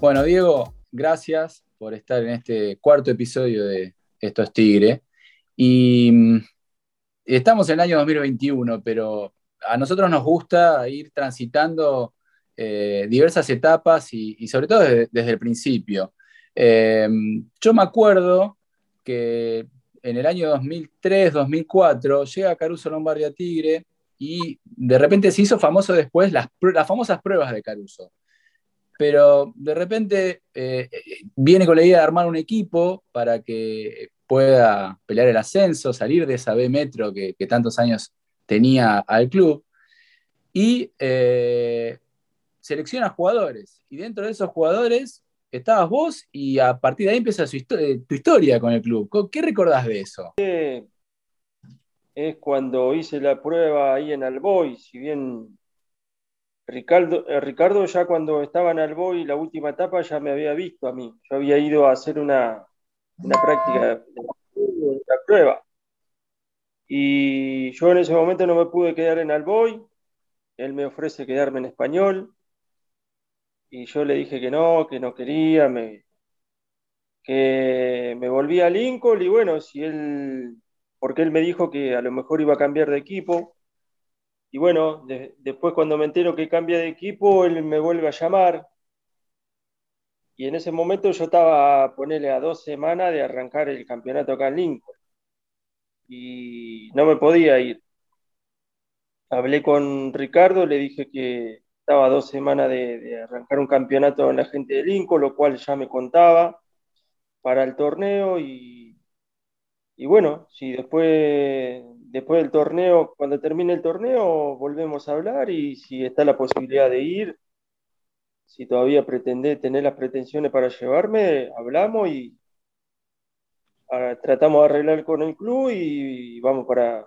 Bueno, Diego, gracias por estar en este cuarto episodio de Esto es Tigre. Y mm, estamos en el año 2021, pero a nosotros nos gusta ir transitando eh, diversas etapas y, sobre todo desde, el principio. Eh, yo me acuerdo que en el año 2003, 2004, llega Caruso Lombardi a Tigre y de repente se hizo famoso después las, famosas pruebas de Caruso. Pero de repente eh, viene con la idea de armar un equipo para que pueda pelear el ascenso, salir de esa B Metro que, tantos años tenía al club. Y eh, selecciona jugadores. Y dentro de esos jugadores estabas vos y a partir de ahí empieza eh, tu historia con el club. ¿Qué recordás de eso? Es cuando hice la prueba ahí en Alboy, si bien Ricardo, eh, Ricardo ya cuando estaba en Alboy, la última etapa, ya me había visto a mí. Yo había ido a hacer una, una práctica de la prueba. Y yo en ese momento no me pude quedar en Alboy. Él me ofrece quedarme en español y yo le dije que no, que no quería, me, que me volví a Lincoln y bueno, si él, porque él me dijo que a lo mejor iba a cambiar de equipo. Y bueno, después cuando me entero que cambia de equipo, él me vuelve a llamar. Y en ese momento yo estaba, a ponerle a dos semanas de arrancar el campeonato acá en Lincoln. Y no me podía ir. Hablé con Ricardo, le dije que, estaba dos semanas de, arrancar un campeonato en la gente de Lincoln, lo cual ya me contaba para el torneo y, y bueno, si después, después del torneo, cuando termine el torneo, volvemos a hablar y si está la posibilidad de ir, si todavía pretende tener las pretensiones para llevarme, hablamos y tratamos de arreglar con el club y vamos para,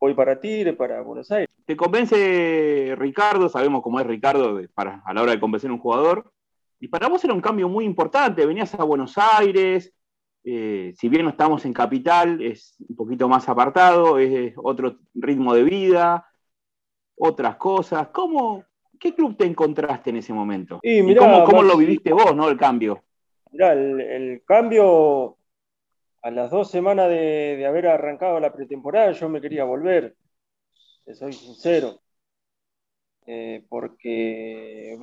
voy para Tigre, para Buenos Aires. ¿Te convence Ricardo? Sabemos cómo es Ricardo para, a la hora de convencer a un jugador. Y para vos era un cambio muy importante. Venías a Buenos Aires, eh, si bien no estamos en capital, es un poquito más apartado, es otro ritmo de vida, otras cosas. ¿Cómo, ¿Qué club te encontraste en ese momento? ¿Y cómo, lo viviste vos, no, el cambio? Mirá, el cambio a las dos semanas de, haber arrancado la pretemporada, yo me quería volver, soy sincero. Eh, porque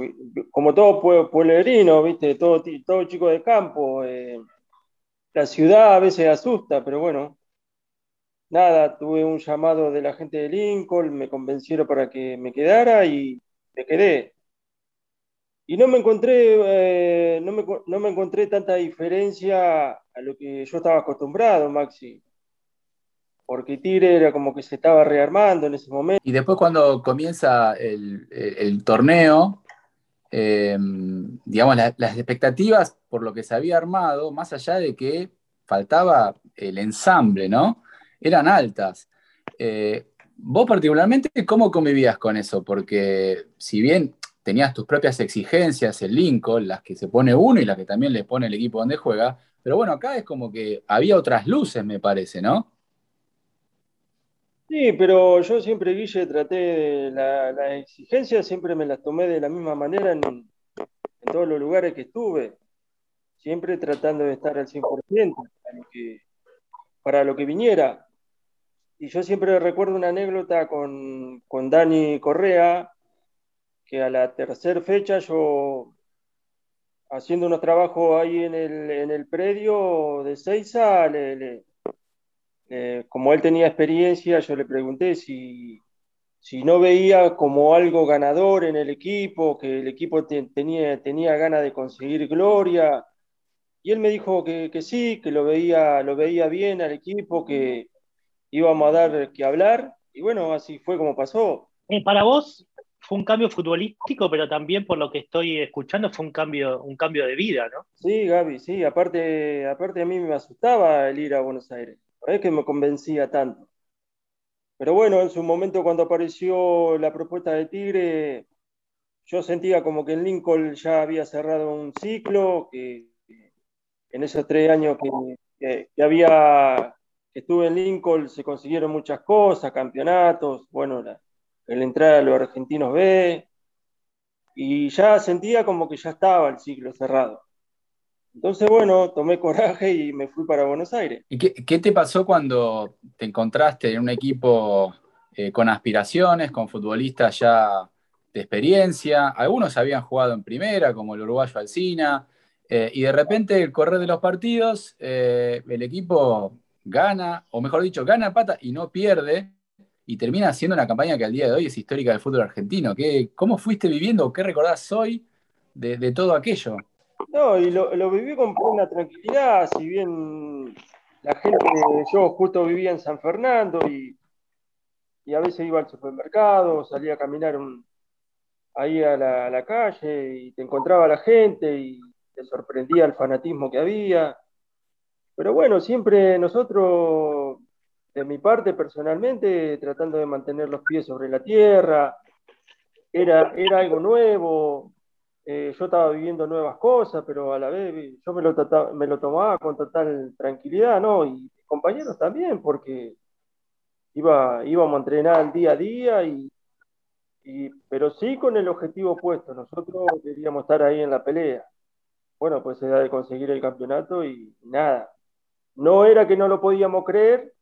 como todo pueblerino, ¿viste? Todo, todo chico de campo, eh, la ciudad a veces asusta, pero bueno, nada, tuve un llamado de la gente de Lincoln, me convencieron para que me quedara y me quedé. Y no me encontré, eh, no, me, no, me, encontré tanta diferencia a lo que yo estaba acostumbrado, Maxi. Porque Tigre era como que se estaba rearmando en ese momento. Y después cuando comienza el, el, torneo, em, digamos, las expectativas por lo que se había armado, más allá de que faltaba el ensamble, ¿no? Eran altas. Eh, vos particularmente, ¿cómo convivías con eso? Porque si bien tenías tus propias exigencias el Lincoln, las que se pone uno y las que también le pone el equipo donde juega, pero bueno, acá es como que había otras luces, me parece, ¿no? Sí, pero yo siempre, Guille, traté de las exigencias, siempre me las tomé de la misma manera en, todos los lugares que estuve, siempre tratando de estar al 100% para lo que, para lo que viniera. Y yo siempre recuerdo una anécdota con, con Dani Correa, que a la tercera fecha yo, haciendo unos trabajos ahí en el, en el predio de Seiza, como él tenía experiencia, yo le pregunté si, si no veía como algo ganador en el equipo, que el equipo tenía, tenía ganas de conseguir gloria. Y él me dijo que, que, sí, que lo veía, lo veía bien al equipo, que íbamos a dar que hablar. Y bueno, así fue como pasó. Eh, para vos, fue un cambio futbolístico, pero también por lo que estoy escuchando fue un cambio, un cambio de vida, ¿no? Sí, Gaby, sí, aparte, aparte a mí me asustaba el ir a Buenos Aires, es que me convencía tanto. Pero bueno, en su momento cuando apareció la propuesta de Tigre, yo sentía como que en Lincoln ya había cerrado un ciclo, que en esos tres años que, había que estuve en Lincoln se consiguieron muchas cosas, campeonatos, bueno, la, el entrar a los argentinos B. y ya sentía como que ya estaba el ciclo cerrado. Entonces, bueno, tomé coraje y me fui para Buenos Aires. ¿Y qué, te pasó cuando te encontraste en un equipo eh, con aspiraciones, con futbolistas ya de experiencia? Algunos habían jugado en primera, como el uruguayo Alcina, eh, y de repente el correr de los partidos, eh, el equipo gana, o mejor dicho, gana pata y no pierde, y termina haciendo una campaña que al día de hoy es histórica del fútbol argentino. ¿Qué, ¿Cómo fuiste viviendo, qué recordás hoy de, todo aquello? No, y lo, viví con una tranquilidad, si bien la gente, yo justo vivía en San Fernando y, a veces iba al supermercado, salía a caminar ahí a la, a la, calle y te encontraba la gente y te sorprendía el fanatismo que había. Pero bueno, siempre nosotros, de mi parte personalmente, tratando de mantener los pies sobre la tierra, era, era algo nuevo, eh, yo estaba viviendo nuevas cosas, pero a la vez yo me lo, me lo tomaba con total tranquilidad, ¿no? Y compañeros también, porque iba, íbamos a entrenar día a día, y, y, pero sí con el objetivo puesto, nosotros queríamos estar ahí en la pelea. Bueno, pues era de conseguir el campeonato y nada, no era que no lo podíamos creer,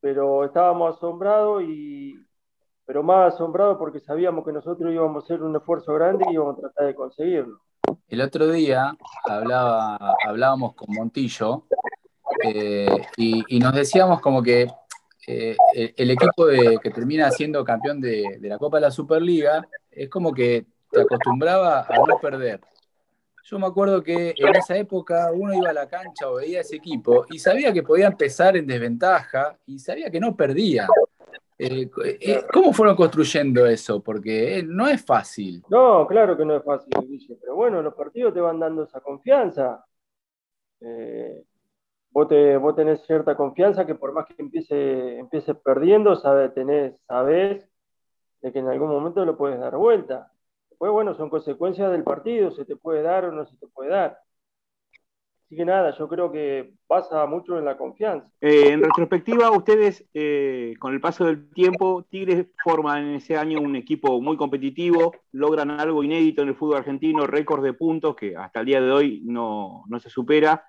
pero estábamos asombrados y pero más asombrados porque sabíamos que nosotros íbamos a hacer un esfuerzo grande y íbamos a tratar de conseguirlo. El otro día hablaba, hablábamos con Montillo eh, y, nos decíamos como que eh, el, equipo que termina siendo campeón de, de la Copa de la Superliga es como que te acostumbraba a no perder. Yo me acuerdo que en esa época uno iba a la cancha o veía ese equipo y sabía que podía empezar en desventaja y sabía que no perdía. Eh, eh, ¿Cómo fueron construyendo eso? Porque eh, no es fácil. No, claro que no es fácil, pero bueno, los partidos te van dando esa confianza. vos, tenés cierta confianza que por más que empiece, empieces perdiendo, sabes, tenés, sabés de que en algún momento lo puedes dar vuelta. Pues bueno, son consecuencias del partido, se te puede dar o no se te puede dar. Así que nada, yo creo que pasa mucho en la confianza. Eh, en retrospectiva, ustedes, eh, con el paso del tiempo, Tigres forman en ese año un equipo muy competitivo, logran algo inédito en el fútbol argentino, récord de puntos que hasta el día de hoy no, se supera.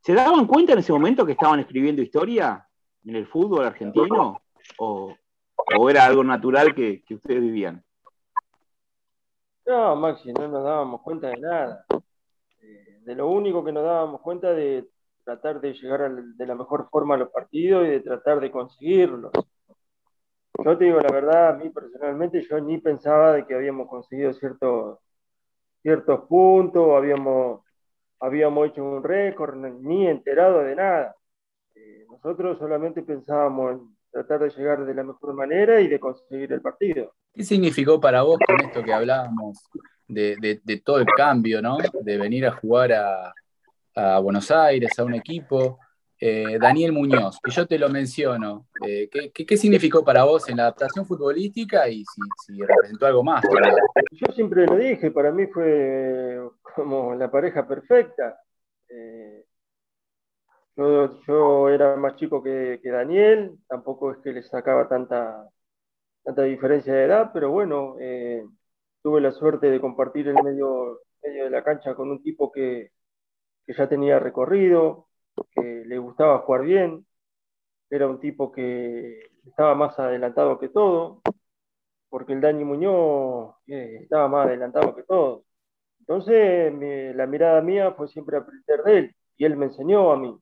¿Se daban cuenta en ese momento que estaban escribiendo historia en el fútbol argentino? ¿O, era algo natural que ustedes vivían? No, Maxi, no nos dábamos cuenta de nada. De lo único que nos dábamos cuenta de tratar de llegar de la mejor forma a los partidos y de tratar de conseguirlos. Yo te digo la verdad, a mí personalmente yo ni pensaba de que habíamos conseguido ciertos, ciertos puntos, habíamos, habíamos hecho un récord, ni enterado de nada. Eh, nosotros solamente pensábamos en tratar de llegar de la mejor manera y de conseguir el partido. ¿Qué significó para vos con esto que hablábamos de, todo el cambio, ¿no? De venir a jugar a, Buenos Aires, a un equipo. Eh, Daniel Muñoz, que yo te lo menciono, eh, ¿qué, significó para vos en la adaptación futbolística y si, representó algo más? Yo siempre lo dije, para mí fue como la pareja perfecta. Eh, yo, era más chico que, Daniel, tampoco es que le sacaba tanta, tanta diferencia de edad, pero bueno, tuve la suerte de compartir el medio, medio de la cancha con un tipo que, ya tenía recorrido, que le gustaba jugar bien, era un tipo que estaba más adelantado que todo, porque el Dani Muñoz eh, estaba más adelantado que todo. Entonces, la mirada mía fue siempre aprender de él, y él me enseñó a mí.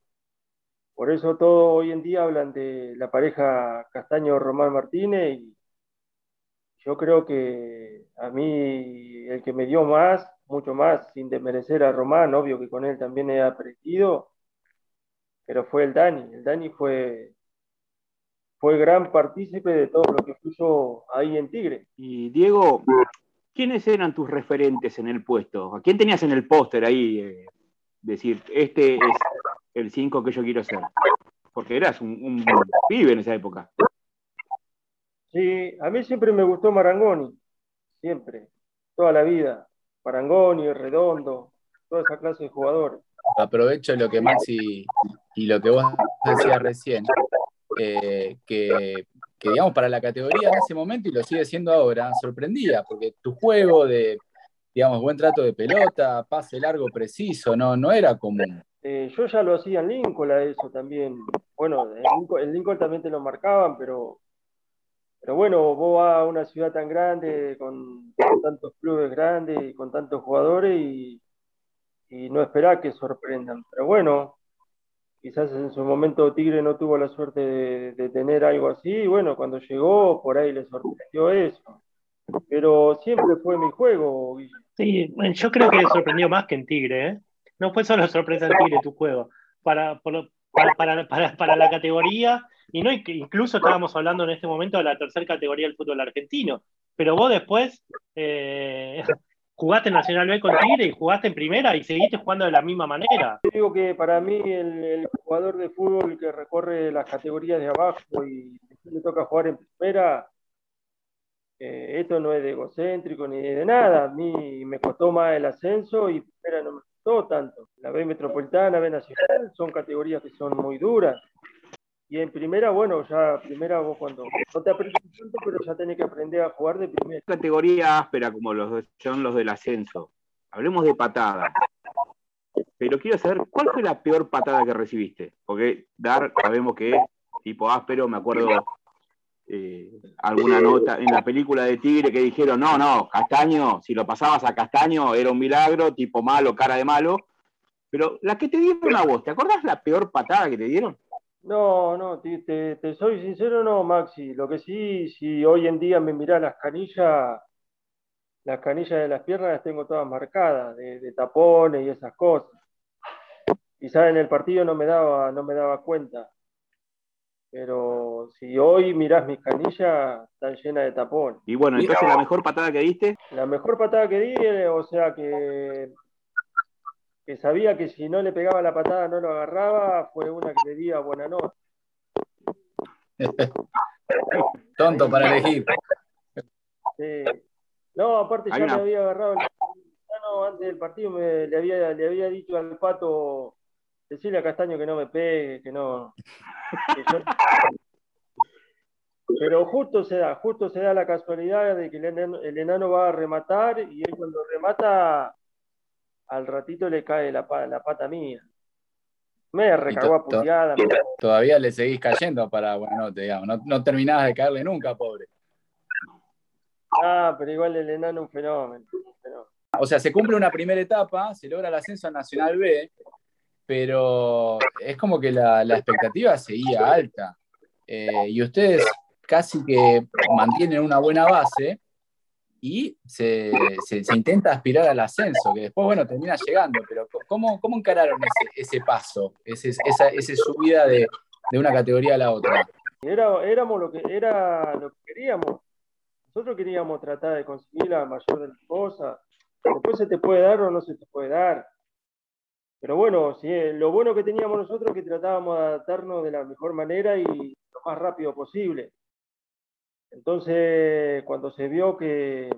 Por eso todo hoy en día hablan de la pareja Castaño-Román Martínez yo creo que a mí el que me dio más, mucho más, sin desmerecer a Román, obvio que con él también he aprendido, pero fue el Dani. El Dani fue, fue gran partícipe de todo lo que puso ahí en Tigre. Y Diego, ¿quiénes eran tus referentes en el puesto? ¿A quién tenías en el póster ahí? Eh, decir, este es el 5 que yo quiero ser. Porque eras un, pibe en esa época. Sí, a mí siempre me gustó Marangoni, siempre, toda la vida. Marangoni, Redondo, toda esa clase de jugadores. Aprovecho lo que Maxi y lo que vos decías recién, eh, que, que, digamos, para la categoría en ese momento, y lo sigue siendo ahora, sorprendía, porque tu juego de, digamos, buen trato de pelota, pase largo preciso, no, no era común. Eh, yo ya lo hacía en Lincoln a eso también. Bueno, en Lincoln, también te lo marcaban, pero, pero bueno, vos vas a una ciudad tan grande, con, tantos clubes grandes y con tantos jugadores y, no esperás que sorprendan. Pero bueno, quizás en su momento Tigre no tuvo la suerte de, tener algo así, y bueno, cuando llegó por ahí le sorprendió eso. Pero siempre fue mi juego. Sí, yo creo que le sorprendió más que en Tigre, ¿eh? No fue solo sorpresa en Tigre tu juego. Para, para, para, la categoría, y no incluso estábamos hablando en este momento de la tercera categoría del fútbol argentino, pero vos después eh, jugaste en Nacional B con Tigre y jugaste en primera y seguiste jugando de la misma manera. Yo digo que para mí el, jugador de fútbol que recorre las categorías de abajo y le toca jugar en primera, eh, esto no es de egocéntrico ni de nada. A mí me costó más el ascenso y primera no me costó tanto. La B metropolitana, B nacional, son categorías que son muy duras. Y en primera, bueno, ya primera vos cuando no te aprendes tanto, pero ya tenés que aprender a jugar de primera. Categoría áspera como los son los del ascenso. Hablemos de patada. Pero quiero saber, ¿cuál fue la peor patada que recibiste? Porque dar, sabemos que tipo áspero, me acuerdo eh, alguna nota en la película de Tigre que dijeron, no, no, Castaño, si lo pasabas a Castaño era un milagro, tipo malo, cara de malo. Pero la que te dieron a vos, ¿te acordás la peor patada que te dieron? No, no, te, soy sincero, no, Maxi. Lo que sí, si hoy en día me mirás las canillas, las canillas de las piernas las tengo todas marcadas, de, tapones y esas cosas. Quizás en el partido no me daba, no me daba cuenta. Pero si hoy mirás mis canillas, están llenas de tapones. Y bueno, entonces la mejor patada que diste. La mejor patada que di, o sea que que sabía que si no le pegaba la patada no lo agarraba, fue una que le di a buena nota. Tonto para elegir. No, aparte ya me había agarrado el antes del partido, me, le, había, le había dicho al pato, decirle a Castaño que no me pegue, que no. Pero justo se da, justo se da la casualidad de que el enano va a rematar y él cuando remata al ratito le cae la, la pata mía. Me recagó a puteada. Todavía le seguís cayendo para bueno, digamos. No, no terminabas de caerle nunca, pobre. Ah, pero igual el enano un fenómeno, O sea, se cumple una primera etapa, se logra el ascenso a Nacional B, pero es como que la, expectativa seguía alta. Eh, y ustedes casi que mantienen una buena base, y se, intenta aspirar al ascenso, que después, bueno, termina llegando, pero ¿cómo, cómo encararon ese, paso, ese, esa, subida de, una categoría a la otra? Era, éramos lo que, era lo que queríamos. Nosotros queríamos tratar de conseguir la mayor de las cosas. Después se te puede dar o no se te puede dar. Pero bueno, sí, lo bueno que teníamos nosotros es que tratábamos de adaptarnos de la mejor manera y lo más rápido posible. Entonces, cuando se vio que,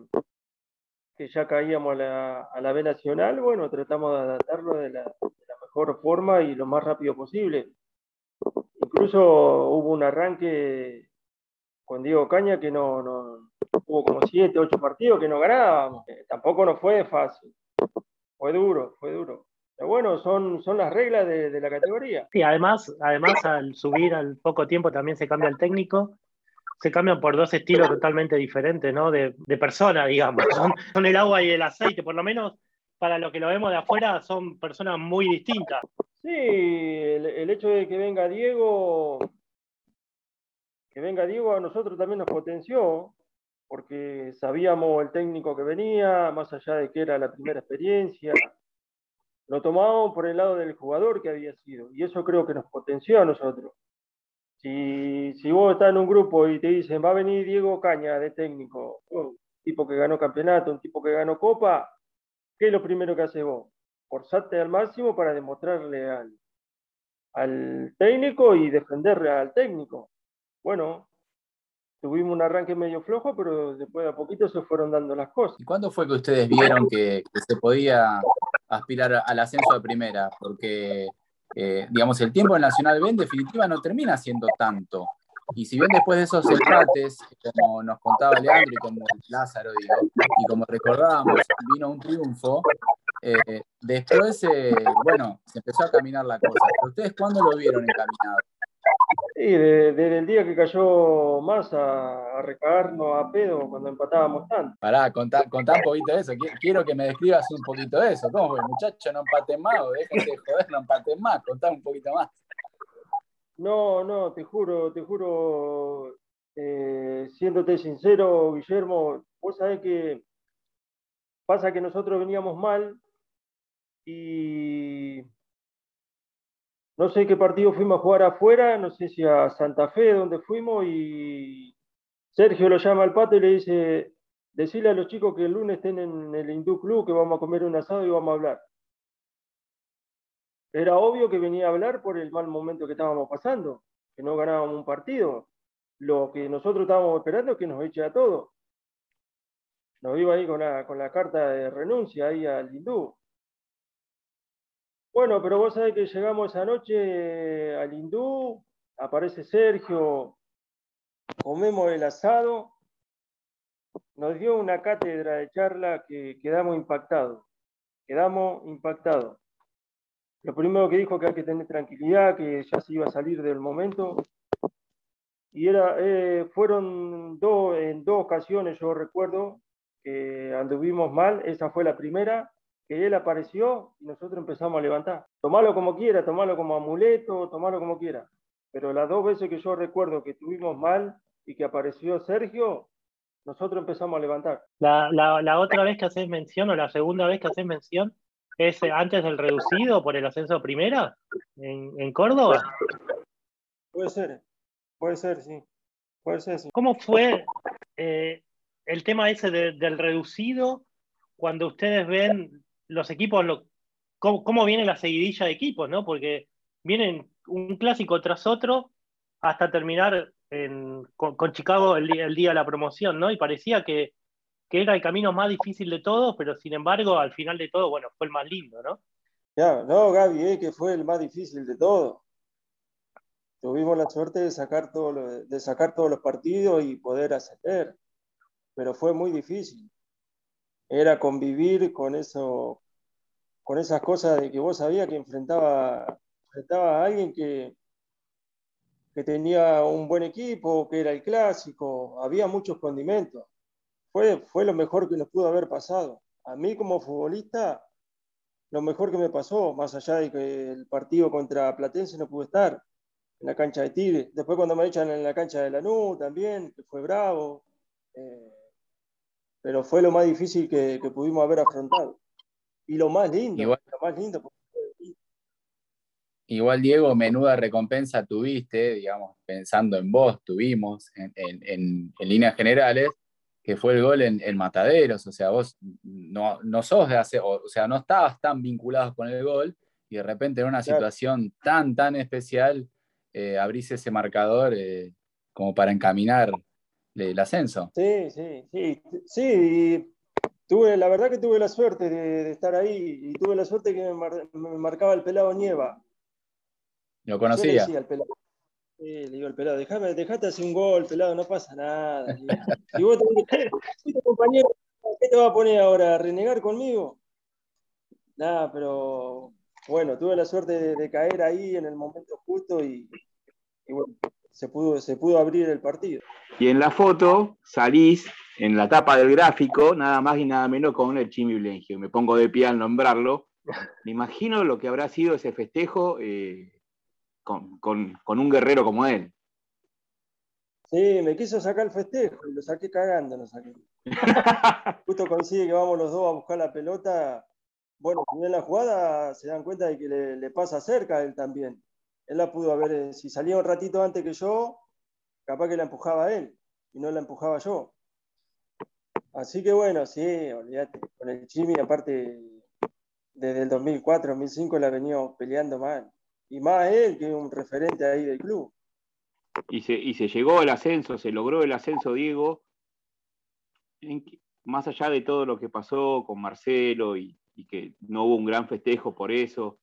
que ya caíamos a la, a la B Nacional, bueno, tratamos de adaptarlo de la, mejor forma y lo más rápido posible. Incluso hubo un arranque con Diego Caña que no, no hubo como siete, ocho partidos que no ganábamos. Tampoco nos fue fácil. Fue duro, fue duro. Pero bueno, son, son las reglas de, de, la categoría. Sí, además, además al subir al poco tiempo también se cambia el técnico se cambian por dos estilos totalmente diferentes, ¿no? De, de persona, digamos. Son, el agua y el aceite, por lo menos para lo que lo vemos de afuera, son personas muy distintas. Sí, el, hecho de que venga Diego, que venga Diego a nosotros también nos potenció, porque sabíamos el técnico que venía, más allá de que era la primera experiencia, lo tomábamos por el lado del jugador que había sido, y eso creo que nos potenció a nosotros. Si, si vos estás en un grupo y te dicen, va a venir Diego Caña de técnico, un tipo que ganó campeonato, un tipo que ganó copa, ¿qué es lo primero que haces vos? Forzarte al máximo para demostrarle al, al técnico y defenderle al técnico. Bueno, tuvimos un arranque medio flojo, pero después de a poquito se fueron dando las cosas. ¿Y cuándo fue que ustedes vieron que, que se podía aspirar al ascenso de primera? Porque eh, digamos, el tiempo en Nacional B en definitiva no termina siendo tanto. Y si bien después de esos empates, como nos contaba Leandro y como Lázaro, digo, y como recordábamos, vino un triunfo, eh, después, eh, bueno, se empezó a caminar la cosa. ¿Ustedes cuándo lo vieron encaminado? Sí, desde, el día que cayó más a, recagarnos a pedo cuando empatábamos tanto. Pará, contá, un poquito de eso. Quiero que me describas un poquito de eso. ¿Cómo fue, muchacho? No empaten más o de joder, no empaten más. Contá un poquito más. No, no, te juro, te juro, eh, siéndote sincero, Guillermo, vos sabés que pasa que nosotros veníamos mal y no sé qué partido fuimos a jugar afuera, no sé si a Santa Fe, donde fuimos, y Sergio lo llama al pato y le dice, decirle a los chicos que el lunes estén en el Hindú Club, que vamos a comer un asado y vamos a hablar. Era obvio que venía a hablar por el mal momento que estábamos pasando, que no ganábamos un partido. Lo que nosotros estábamos esperando es que nos eche a todos. Nos iba ahí con la, con la carta de renuncia ahí al hindú. Bueno, pero vos sabés que llegamos esa noche al hindú, aparece Sergio, comemos el asado, nos dio una cátedra de charla que quedamos impactados, quedamos impactados. Lo primero que dijo que hay que tener tranquilidad, que ya se iba a salir del momento. Y era, eh, fueron dos, en dos ocasiones, yo recuerdo, que anduvimos mal. Esa fue la primera, que él apareció y nosotros empezamos a levantar. Tomalo como quiera, tomalo como amuleto, tomalo como quiera. Pero las dos veces que yo recuerdo que estuvimos mal y que apareció Sergio, nosotros empezamos a levantar. La, la, otra vez que haces mención, o la segunda vez que haces mención, es antes del reducido por el ascenso primera en, en Córdoba. Puede ser, puede ser, sí. Puede ser, sí. ¿Cómo fue eh, el tema ese del reducido cuando ustedes ven los equipos, cómo, viene la seguidilla de equipos, ¿no? Porque vienen un clásico tras otro hasta terminar con, Chicago el, día de la promoción, ¿no? Y parecía que, era el camino más difícil de todos, pero sin embargo, al final de todo, bueno, fue el más lindo, ¿no? Ya, no, Gaby, es que fue el más difícil de todo. Tuvimos la suerte de sacar, todo de sacar todos los partidos y poder ascender, pero fue muy difícil era convivir con eso, con esas cosas de que vos sabías que enfrentaba, enfrentaba a alguien que, que tenía un buen equipo, que era el clásico, había muchos condimentos. Fue, fue lo mejor que nos pudo haber pasado. A mí como futbolista, lo mejor que me pasó, más allá de que el partido contra Platense no pude estar en la cancha de Tigre. Después cuando me echan en la cancha de Lanús también, que fue bravo. Eh, pero fue lo más difícil que, pudimos haber afrontado. Y lo más lindo, igual, lo más lindo. Igual, Diego, menuda recompensa tuviste, digamos, pensando en vos, tuvimos en, líneas generales, que fue el gol en, Mataderos. O sea, vos no, no sos de hacer, o, sea, no estabas tan vinculados con el gol y de repente en una situación tan, tan especial, eh, abrís ese marcador eh, como para encaminar el ascenso. Sí, sí, sí, sí. tuve, la verdad que tuve la suerte de, estar ahí y tuve la suerte que me, marcaba el pelado Nieva. ¿Lo conocía? Sí, le digo al pelado, déjame, dejate hacer un gol, pelado, no pasa nada. Y vos te, compañero, ¿qué te va a poner ahora? ¿A renegar conmigo? Nada, pero bueno, tuve la suerte de, caer ahí en el momento justo y bueno, se pudo, se pudo abrir el partido. Y en la foto salís en la tapa del gráfico, nada más y nada menos con el Chimi Blengio. Me pongo de pie al nombrarlo. Me imagino lo que habrá sido ese festejo eh, con, un guerrero como él. Sí, me quiso sacar el festejo y lo saqué cagando, lo saqué. Justo coincide que vamos los dos a buscar la pelota. Bueno, en la jugada se dan cuenta de que le, le pasa cerca a él también él la pudo haber, eh, si salía un ratito antes que yo, capaz que la empujaba él y no la empujaba yo. Así que bueno, sí, olvídate, con el Jimmy, aparte, desde el 2004, 2005 la venía peleando mal. Y más él, que un referente ahí del club. Y se, y se llegó al ascenso, se logró el ascenso, Diego, más allá de todo lo que pasó con Marcelo y que no hubo un gran festejo por eso,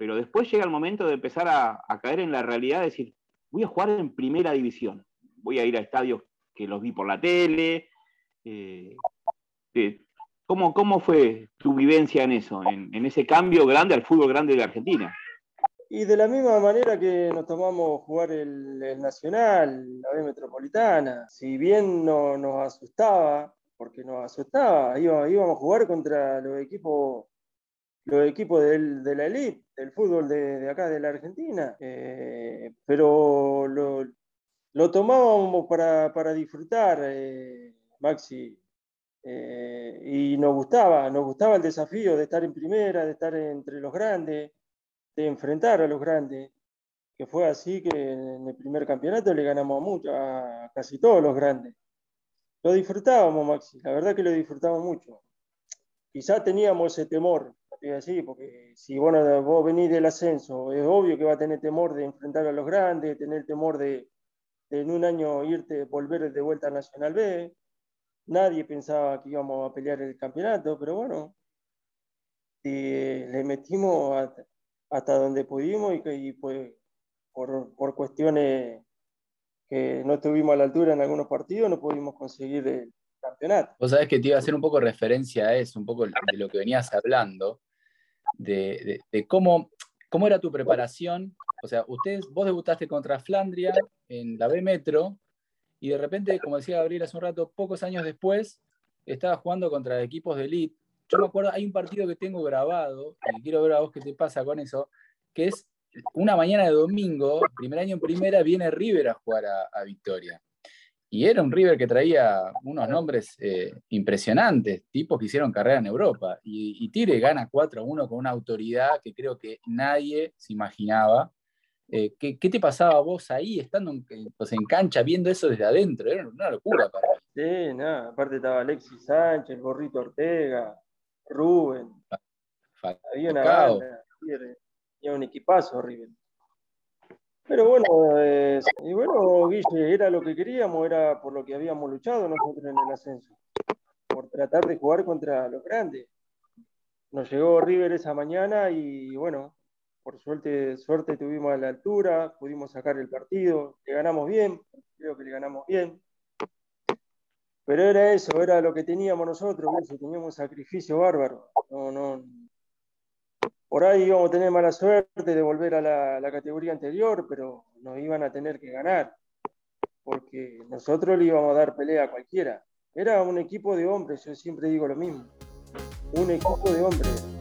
pero después llega el momento de empezar a, caer en la realidad, de decir, voy a jugar en primera división. Voy a ir a estadios que los vi por la tele. Eh, eh, ¿cómo, ¿cómo, fue tu vivencia en eso, en, ese cambio grande al fútbol grande de Argentina? Y de la misma manera que nos tomamos jugar el, Nacional, la B Metropolitana, si bien no, nos asustaba, porque nos asustaba, íbamos a jugar contra los equipos los equipos de la elite, del fútbol de, acá de la Argentina, eh, pero lo, tomábamos para, disfrutar, eh, Maxi, eh, y nos gustaba, nos gustaba el desafío de estar en primera, de estar entre los grandes, de enfrentar a los grandes, que fue así que en el primer campeonato le ganamos a, mucho, a casi todos los grandes. Lo disfrutábamos, Maxi, la verdad que lo disfrutamos mucho. Quizás teníamos ese temor, así, porque si bueno, vos venís del ascenso, es obvio que va a tener temor de enfrentar a los grandes, tener temor de, en un año irte, volver de vuelta a Nacional B. Nadie pensaba que íbamos a pelear el campeonato, pero bueno, le metimos hasta, donde pudimos y, pues por, por, cuestiones que no estuvimos a la altura en algunos partidos, no pudimos conseguir el campeonato. Vos sabés que te iba a hacer un poco referencia a eso, un poco de lo que venías hablando, de, cómo, cómo era tu preparación. O sea, ustedes, vos debutaste contra Flandria en la B Metro y de repente, como decía Gabriel hace un rato, pocos años después, estaba jugando contra equipos de elite. Yo me acuerdo, hay un partido que tengo grabado, y quiero ver a vos qué te pasa con eso, que es una mañana de domingo, primer año en primera, viene River a jugar a Victoria. Y era un River que traía unos nombres eh, impresionantes, tipos que hicieron carrera en Europa. Y, Tigre gana 4 a 1 con una autoridad que creo que nadie se imaginaba. Eh, ¿qué, te pasaba vos ahí, estando en, pues, en cancha, viendo eso desde adentro? Era una locura para mí. Sí, nada, aparte estaba Alexis Sánchez, el Gorrito Ortega, Rubén. Había una banda, había un equipazo River. Pero bueno, y bueno, Guille, era lo que queríamos, era por lo que habíamos luchado nosotros en el ascenso, por tratar de jugar contra los grandes. Nos llegó River esa mañana y bueno, por suerte, suerte tuvimos a la altura, pudimos sacar el partido, le ganamos bien, creo que le ganamos bien. Pero era eso, era lo que teníamos nosotros, teníamos sacrificio bárbaro. No, no, por ahí íbamos a tener mala suerte de volver a la, categoría anterior, pero nos iban a tener que ganar, porque nosotros le íbamos a dar pelea a cualquiera. Era un equipo de hombres, yo siempre digo lo mismo, un equipo de hombres.